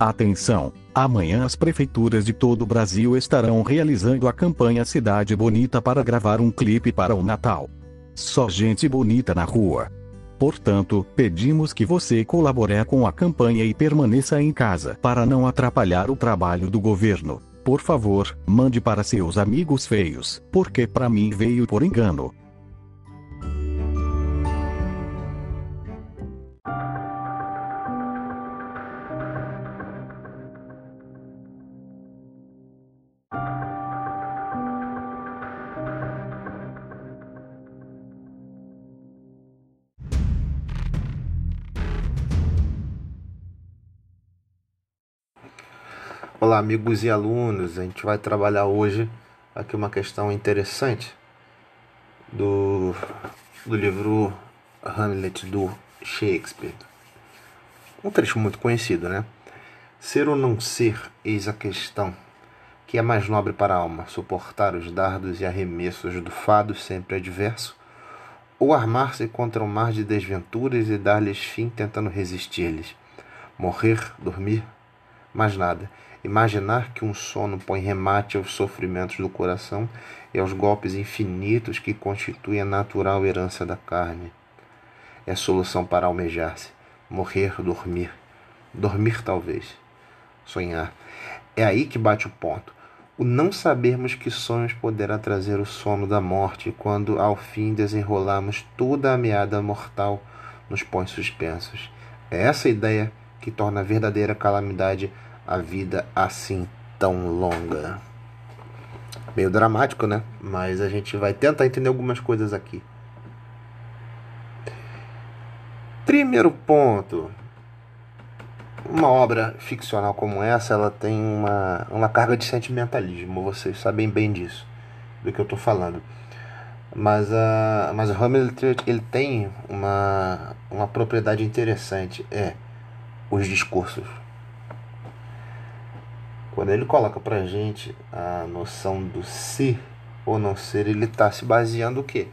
Atenção! Amanhã as prefeituras de todo o Brasil estarão realizando a campanha Cidade Bonita para gravar um clipe para o Natal. Só gente bonita na rua. Portanto, pedimos que você colabore com a campanha e permaneça em casa para não atrapalhar o trabalho do governo. Por favor, mande para seus amigos feios, porque para mim veio por engano. Olá, amigos e alunos. A gente vai trabalhar hoje aqui uma questão interessante do, do livro Hamlet do Shakespeare. Um trecho muito conhecido, né? Ser ou não ser, eis a questão, que é mais nobre para a alma, suportar os dardos e arremessos do fado sempre adverso, ou armar-se contra um mar de desventuras e dar-lhes fim tentando resistir-lhes. Morrer, dormir, mais nada Imaginar que um sono põe remate aos sofrimentos do coração e aos golpes infinitos que constituem a natural herança da carne. É solução para almejar-se, morrer, dormir. Dormir, talvez. Sonhar. É aí que bate o ponto. O não sabermos que sonhos poderá trazer o sono da morte quando, ao fim, desenrolarmos toda a meada mortal nos põe suspensos. É essa ideia que torna a verdadeira calamidade a vida assim tão longa. Meio dramático, né? Mas a gente vai tentar entender algumas coisas aqui. Primeiro ponto. Uma obra ficcional como essa, ela tem uma, uma carga de sentimentalismo. Vocês sabem bem disso, do que eu estou falando. Mas, uh, mas o Hamlet ele tem uma, uma propriedade interessante. É os discursos. Quando ele coloca pra gente a noção do ser ou não ser, ele está se baseando o quê?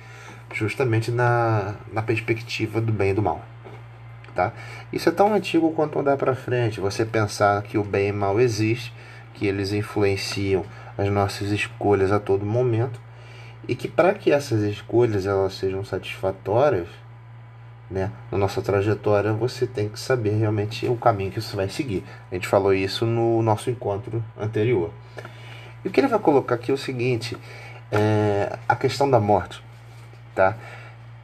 Justamente na, na perspectiva do bem e do mal. Tá? Isso é tão antigo quanto andar para frente. Você pensar que o bem e o mal existe, que eles influenciam as nossas escolhas a todo momento e que para que essas escolhas elas sejam satisfatórias, né, na nossa trajetória, você tem que saber realmente o caminho que você vai seguir. A gente falou isso no nosso encontro anterior. E o que ele vai colocar aqui é o seguinte: é a questão da morte. Tá?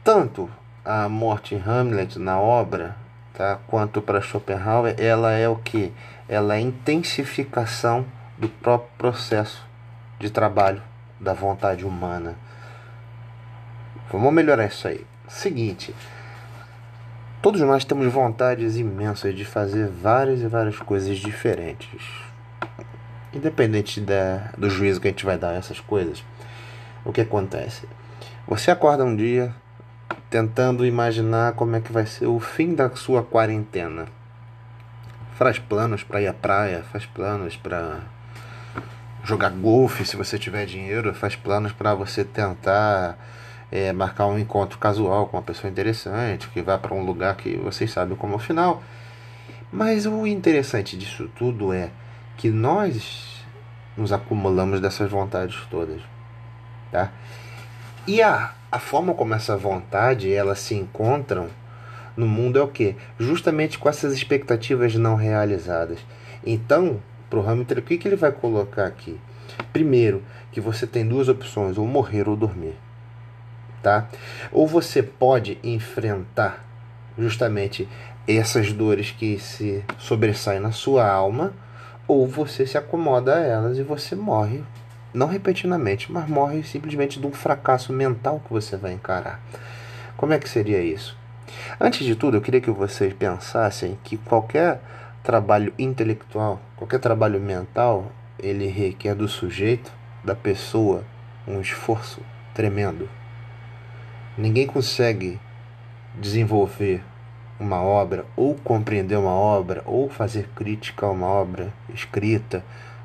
Tanto a morte em Hamlet na obra, tá? quanto para Schopenhauer, ela é o que? Ela é a intensificação do próprio processo de trabalho da vontade humana. Vamos melhorar isso aí. Seguinte, Todos nós temos vontades imensas de fazer várias e várias coisas diferentes. Independente da, do juízo que a gente vai dar a essas coisas, o que acontece? Você acorda um dia tentando imaginar como é que vai ser o fim da sua quarentena. Faz planos para ir à praia, faz planos para jogar golfe se você tiver dinheiro, faz planos para você tentar é, marcar um encontro casual com uma pessoa interessante, que vá para um lugar que vocês sabem como é o final. Mas o interessante disso tudo é que nós nos acumulamos dessas vontades todas, tá? E a, a forma como essa vontade elas se encontram no mundo é o que? Justamente com essas expectativas não realizadas. Então, para o Hamilton, o que, que ele vai colocar aqui? Primeiro, que você tem duas opções, ou morrer ou dormir tá? Ou você pode enfrentar justamente essas dores que se sobressaem na sua alma, ou você se acomoda a elas e você morre, não repentinamente, mas morre simplesmente de um fracasso mental que você vai encarar. Como é que seria isso? Antes de tudo, eu queria que vocês pensassem que qualquer trabalho intelectual, qualquer trabalho mental, ele requer do sujeito, da pessoa, um esforço tremendo. Ninguém consegue desenvolver uma obra, ou compreender uma obra, ou fazer crítica a uma obra escrita,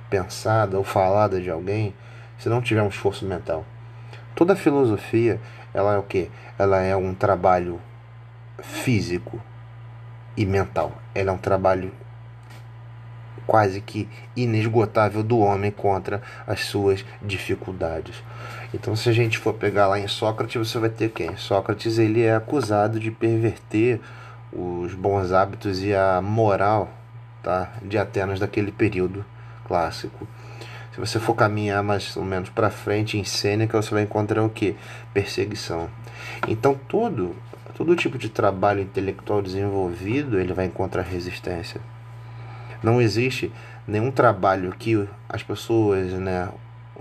pensada ou falada de alguém, se não tiver um esforço mental. Toda filosofia, ela é o que? Ela é um trabalho físico e mental. Ela é um trabalho quase que inesgotável do homem contra as suas dificuldades. Então, se a gente for pegar lá em Sócrates, você vai ter quem? Sócrates ele é acusado de perverter os bons hábitos e a moral tá, de Atenas daquele período clássico. Se você for caminhar mais ou menos para frente em Sêneca, você vai encontrar o que? Perseguição. Então, todo, todo tipo de trabalho intelectual desenvolvido, ele vai encontrar resistência. Não existe nenhum trabalho que as pessoas, né,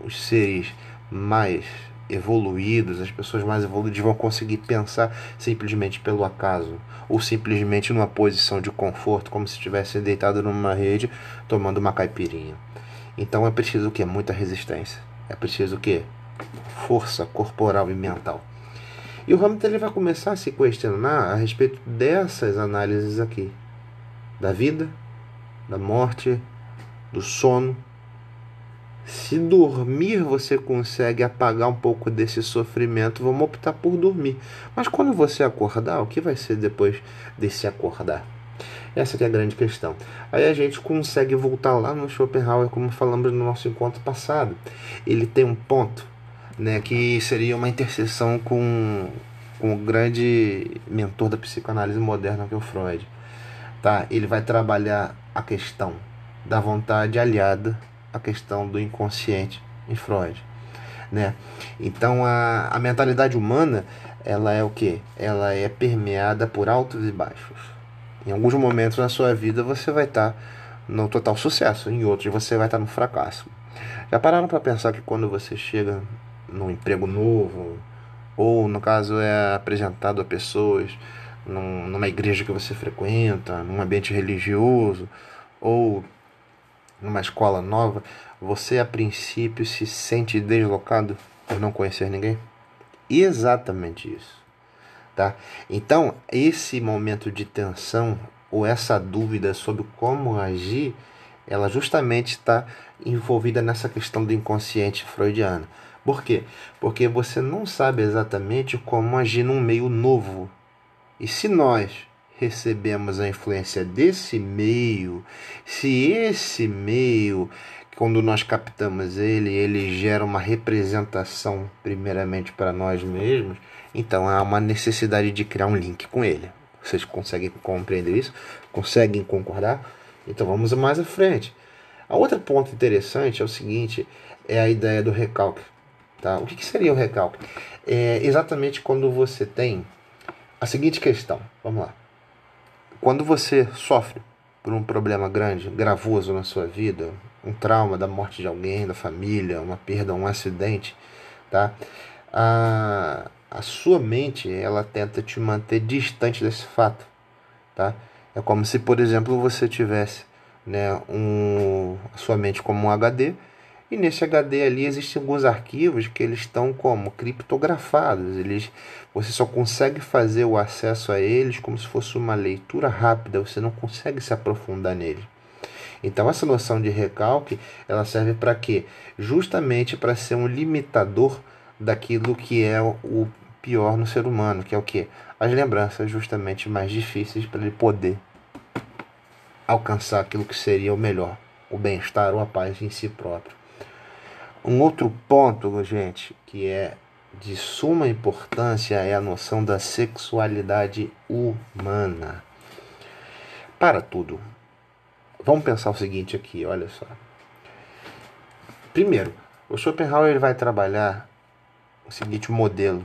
os seres mais evoluídos, as pessoas mais evoluídas vão conseguir pensar simplesmente pelo acaso ou simplesmente numa posição de conforto, como se estivesse deitado numa rede tomando uma caipirinha. Então é preciso o que? Muita resistência. É preciso o que? Força corporal e mental. E o Hamilton ele vai começar a se questionar a respeito dessas análises aqui: da vida, da morte, do sono se dormir você consegue apagar um pouco desse sofrimento, vamos optar por dormir. Mas quando você acordar, o que vai ser depois desse acordar? Essa é a grande questão. Aí a gente consegue voltar lá no Schopenhauer, como falamos no nosso encontro passado. Ele tem um ponto, né, que seria uma interseção com, com o grande mentor da psicanálise moderna, que é o Freud. Tá? Ele vai trabalhar a questão da vontade aliada a questão do inconsciente em Freud, né? Então a, a mentalidade humana ela é o que? Ela é permeada por altos e baixos. Em alguns momentos na sua vida você vai estar tá no total sucesso, em outros você vai estar tá no fracasso. Já pararam para pensar que quando você chega num emprego novo, ou no caso é apresentado a pessoas num, numa igreja que você frequenta, num ambiente religioso, ou numa escola nova, você a princípio se sente deslocado por não conhecer ninguém? Exatamente isso. Tá? Então, esse momento de tensão ou essa dúvida sobre como agir, ela justamente está envolvida nessa questão do inconsciente freudiano. Por quê? Porque você não sabe exatamente como agir num meio novo. E se nós recebemos a influência desse meio, se esse meio, quando nós captamos ele, ele gera uma representação primeiramente para nós mesmos, então há uma necessidade de criar um link com ele. Vocês conseguem compreender isso? Conseguem concordar? Então vamos mais à frente. A outro ponto interessante é o seguinte, é a ideia do recalque. Tá? O que, que seria o recalque? É exatamente quando você tem a seguinte questão. Vamos lá. Quando você sofre por um problema grande, gravoso na sua vida, um trauma da morte de alguém, da família, uma perda, um acidente, tá? A, a sua mente, ela tenta te manter distante desse fato, tá? É como se, por exemplo, você tivesse, né, um, a sua mente como um HD e nesse HD ali existem alguns arquivos que eles estão como criptografados. Eles, você só consegue fazer o acesso a eles como se fosse uma leitura rápida. Você não consegue se aprofundar nele. Então essa noção de recalque, ela serve para quê? Justamente para ser um limitador daquilo que é o pior no ser humano, que é o que? As lembranças justamente mais difíceis para ele poder alcançar aquilo que seria o melhor, o bem-estar ou a paz em si próprio. Um outro ponto, gente, que é de suma importância é a noção da sexualidade humana. Para tudo. Vamos pensar o seguinte aqui, olha só. Primeiro, o Schopenhauer ele vai trabalhar o seguinte modelo.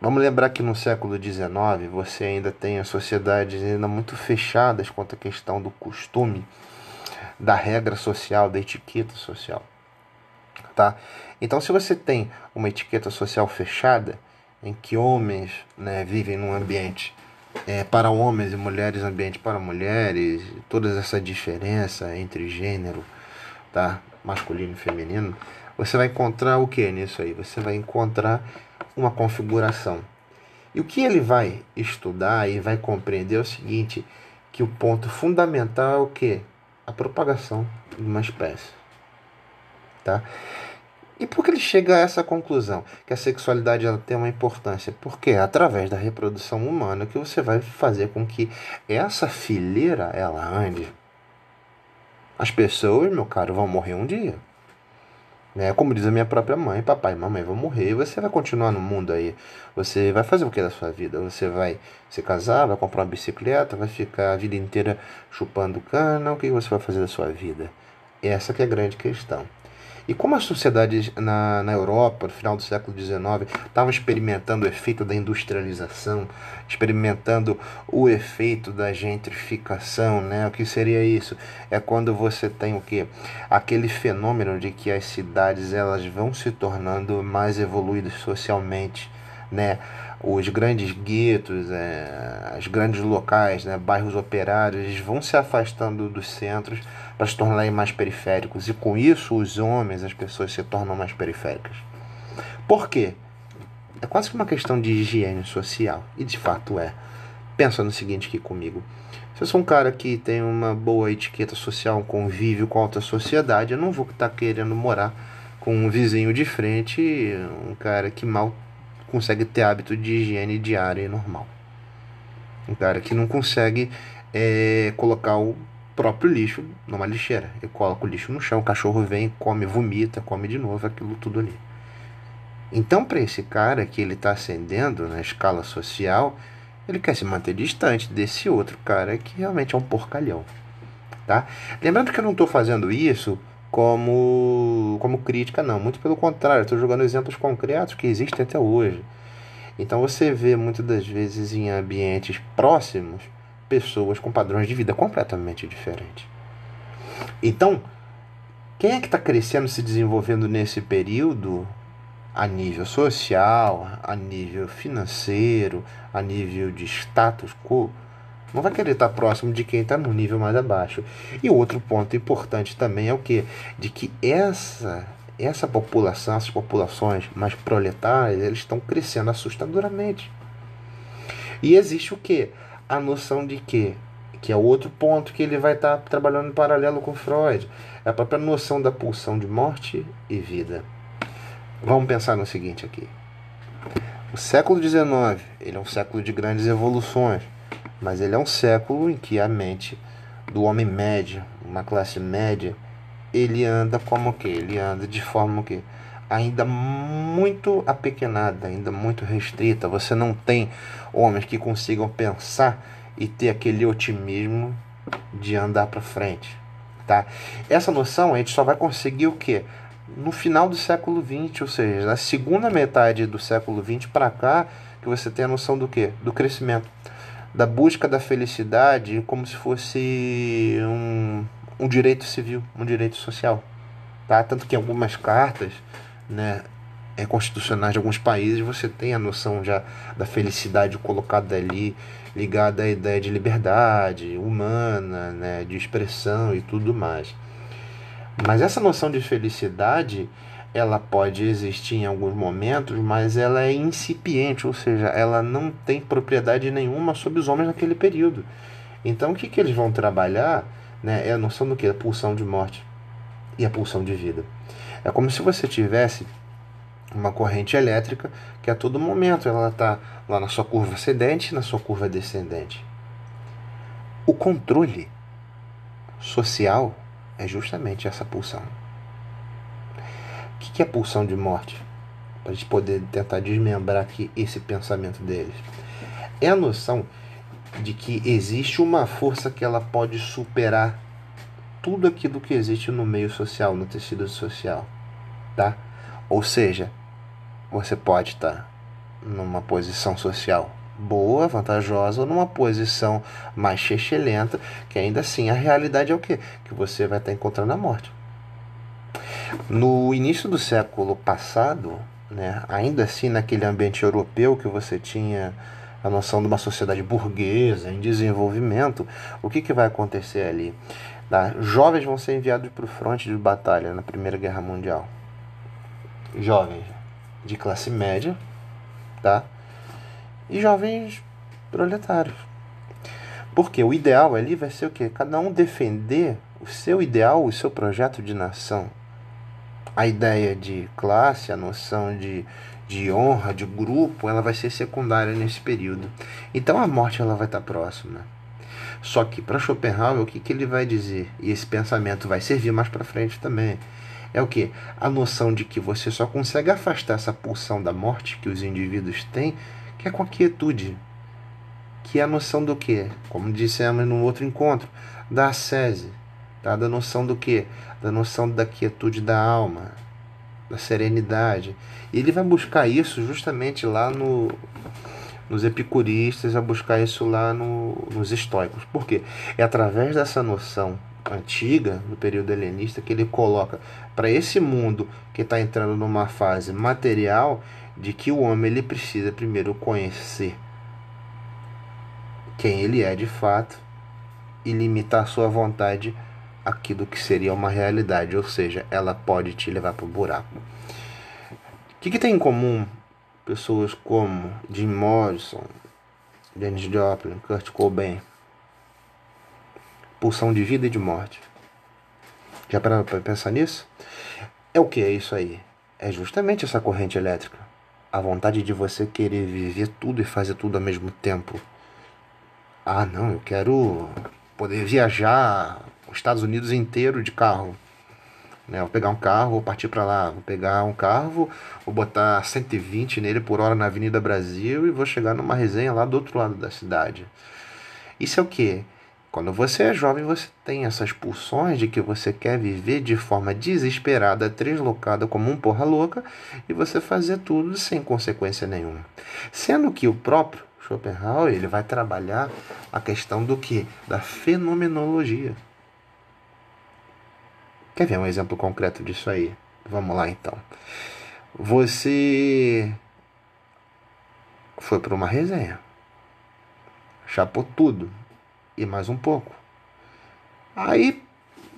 Vamos lembrar que no século XIX você ainda tem as sociedades ainda muito fechadas quanto à questão do costume, da regra social, da etiqueta social tá? Então, se você tem uma etiqueta social fechada, em que homens né, vivem num ambiente é, para homens e mulheres, ambiente para mulheres, toda essa diferença entre gênero, tá? masculino e feminino, você vai encontrar o que nisso aí? Você vai encontrar uma configuração. E o que ele vai estudar e vai compreender é o seguinte, que o ponto fundamental é o que? A propagação de uma espécie. Tá? E por que ele chega a essa conclusão? Que a sexualidade ela tem uma importância? Porque é através da reprodução humana que você vai fazer com que essa fileira ela ande. As pessoas, meu caro, vão morrer um dia. Né? Como diz a minha própria mãe, papai e mamãe vão morrer e você vai continuar no mundo aí. Você vai fazer o que da sua vida? Você vai se casar, vai comprar uma bicicleta, vai ficar a vida inteira chupando cana? O que você vai fazer da sua vida? Essa que é a grande questão. E como as sociedades na, na Europa, no final do século XIX, estavam experimentando o efeito da industrialização, experimentando o efeito da gentrificação, né? O que seria isso? É quando você tem o que? Aquele fenômeno de que as cidades elas vão se tornando mais evoluídas socialmente, né? os grandes guetos, é, os grandes locais, né, bairros operários, eles vão se afastando dos centros para se tornarem mais periféricos. E com isso, os homens, as pessoas se tornam mais periféricas. Por quê? É quase que uma questão de higiene social. E de fato é. Pensa no seguinte aqui comigo. Se eu sou um cara que tem uma boa etiqueta social, um convívio com a alta sociedade, eu não vou estar tá querendo morar com um vizinho de frente, um cara que mal consegue ter hábito de higiene diária e normal. Um cara que não consegue é, colocar o próprio lixo numa lixeira. Ele coloca o lixo no chão, o cachorro vem, come, vomita, come de novo aquilo tudo ali. Então, para esse cara que ele está ascendendo na escala social, ele quer se manter distante desse outro cara que realmente é um porcalhão. Tá? Lembrando que eu não estou fazendo isso como, como crítica, não. Muito pelo contrário, estou jogando exemplos concretos que existem até hoje. Então você vê muitas das vezes em ambientes próximos pessoas com padrões de vida completamente diferentes. Então, quem é que está crescendo, se desenvolvendo nesse período, a nível social, a nível financeiro, a nível de status quo? não vai querer estar próximo de quem está no nível mais abaixo. E outro ponto importante também é o que? De que essa essa população, essas populações mais proletárias, eles estão crescendo assustadoramente. E existe o que? A noção de que, que é outro ponto que ele vai estar trabalhando em paralelo com Freud, é a própria noção da pulsão de morte e vida. Vamos pensar no seguinte aqui. O século XIX, ele é um século de grandes evoluções mas ele é um século em que a mente do homem médio, uma classe média, ele anda como que? Ele anda de forma que ainda muito apequenada, ainda muito restrita. Você não tem homens que consigam pensar e ter aquele otimismo de andar para frente, tá? Essa noção a gente só vai conseguir o que? No final do século XX, ou seja, na segunda metade do século XX para cá, que você tem a noção do que? Do crescimento da busca da felicidade como se fosse um, um direito civil, um direito social. Tá? Tanto que algumas cartas né, é, constitucionais de alguns países você tem a noção já da felicidade colocada ali, ligada à ideia de liberdade humana, né, de expressão e tudo mais. Mas essa noção de felicidade ela pode existir em alguns momentos, mas ela é incipiente, ou seja, ela não tem propriedade nenhuma sobre os homens naquele período. Então, o que, que eles vão trabalhar né, é a noção do que? A pulsão de morte e a pulsão de vida. É como se você tivesse uma corrente elétrica que a todo momento ela está lá na sua curva ascendente e na sua curva descendente. O controle social é justamente essa pulsão que é pulsão de morte? Para a gente poder tentar desmembrar aqui esse pensamento deles. É a noção de que existe uma força que ela pode superar tudo aquilo que existe no meio social, no tecido social, tá? Ou seja, você pode estar numa posição social boa, vantajosa, ou numa posição mais chechelenta, que ainda assim a realidade é o quê? Que você vai estar encontrando a morte. No início do século passado, né, ainda assim naquele ambiente europeu que você tinha a noção de uma sociedade burguesa em desenvolvimento, o que, que vai acontecer ali? Tá? Jovens vão ser enviados para o fronte de batalha na Primeira Guerra Mundial. Jovens de classe média, tá? E jovens proletários. Porque o ideal ali vai ser o quê? Cada um defender o seu ideal, o seu projeto de nação a ideia de classe, a noção de, de honra, de grupo, ela vai ser secundária nesse período. Então a morte ela vai estar próxima. Só que para Schopenhauer, o que, que ele vai dizer? E esse pensamento vai servir mais para frente também. É o que? A noção de que você só consegue afastar essa pulsão da morte que os indivíduos têm, que é com a quietude. Que é a noção do que? Como dissemos no outro encontro, da ascese. Tá? Da noção do que? Da noção da quietude da alma, da serenidade. E ele vai buscar isso justamente lá no, nos epicuristas, vai buscar isso lá no, nos estoicos. Por quê? É através dessa noção antiga, no período helenista, que ele coloca para esse mundo que está entrando numa fase material, de que o homem ele precisa primeiro conhecer quem ele é de fato e limitar sua vontade aquilo que seria uma realidade, ou seja, ela pode te levar para o buraco. O que, que tem em comum pessoas como Jim Morrison, Janis Joplin, Kurt Cobain? Pulsão de vida e de morte. Já para pensar nisso? É o que é isso aí? É justamente essa corrente elétrica. A vontade de você querer viver tudo e fazer tudo ao mesmo tempo. Ah, não, eu quero poder viajar os Estados Unidos inteiro de carro. Né? Vou pegar um carro, vou partir para lá. Vou pegar um carro, vou botar 120 nele por hora na Avenida Brasil e vou chegar numa resenha lá do outro lado da cidade. Isso é o que? Quando você é jovem, você tem essas pulsões de que você quer viver de forma desesperada, deslocada como um porra louca, e você fazer tudo sem consequência nenhuma. Sendo que o próprio Schopenhauer ele vai trabalhar a questão do que? Da fenomenologia. Quer ver um exemplo concreto disso aí? Vamos lá então. Você foi para uma resenha, chapou tudo, e mais um pouco. Aí,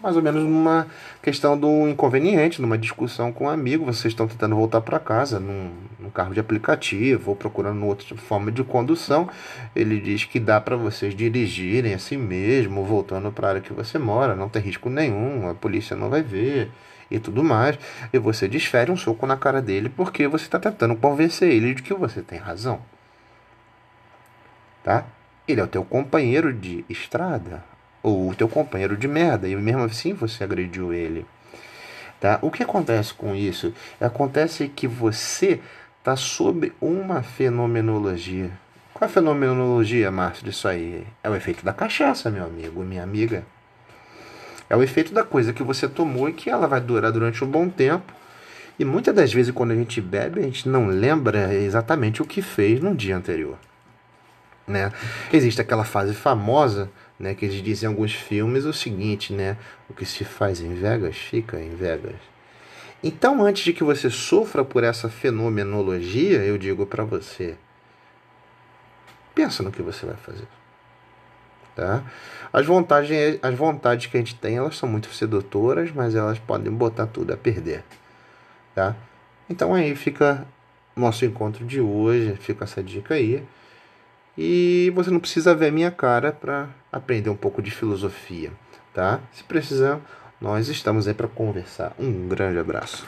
mais ou menos numa questão do inconveniente, numa discussão com um amigo, vocês estão tentando voltar para casa num, num, carro de aplicativo ou procurando outra forma de condução. Ele diz que dá para vocês dirigirem assim mesmo, voltando para a área que você mora, não tem risco nenhum, a polícia não vai ver e tudo mais. E você desfere um soco na cara dele porque você está tentando convencer ele de que você tem razão. Tá? Ele é o teu companheiro de estrada ou o teu companheiro de merda e mesmo assim você agrediu ele. Tá? O que acontece com isso? Acontece que você está sob uma fenomenologia. Qual é a fenomenologia, Márcio, disso aí? É o efeito da cachaça, meu amigo, minha amiga. É o efeito da coisa que você tomou e que ela vai durar durante um bom tempo. E muitas das vezes, quando a gente bebe, a gente não lembra exatamente o que fez no dia anterior. Né? Existe aquela fase famosa né, que eles dizem em alguns filmes o seguinte, né? O que se faz em Vegas, fica em Vegas. Então, antes de que você sofra por essa fenomenologia, eu digo para você, pensa no que você vai fazer. Tá? As, vontades, as vontades que a gente tem, elas são muito sedutoras, mas elas podem botar tudo a perder. Tá? Então aí fica nosso encontro de hoje, fica essa dica aí e você não precisa ver minha cara para aprender um pouco de filosofia, tá? Se precisar, nós estamos aí para conversar. Um grande abraço.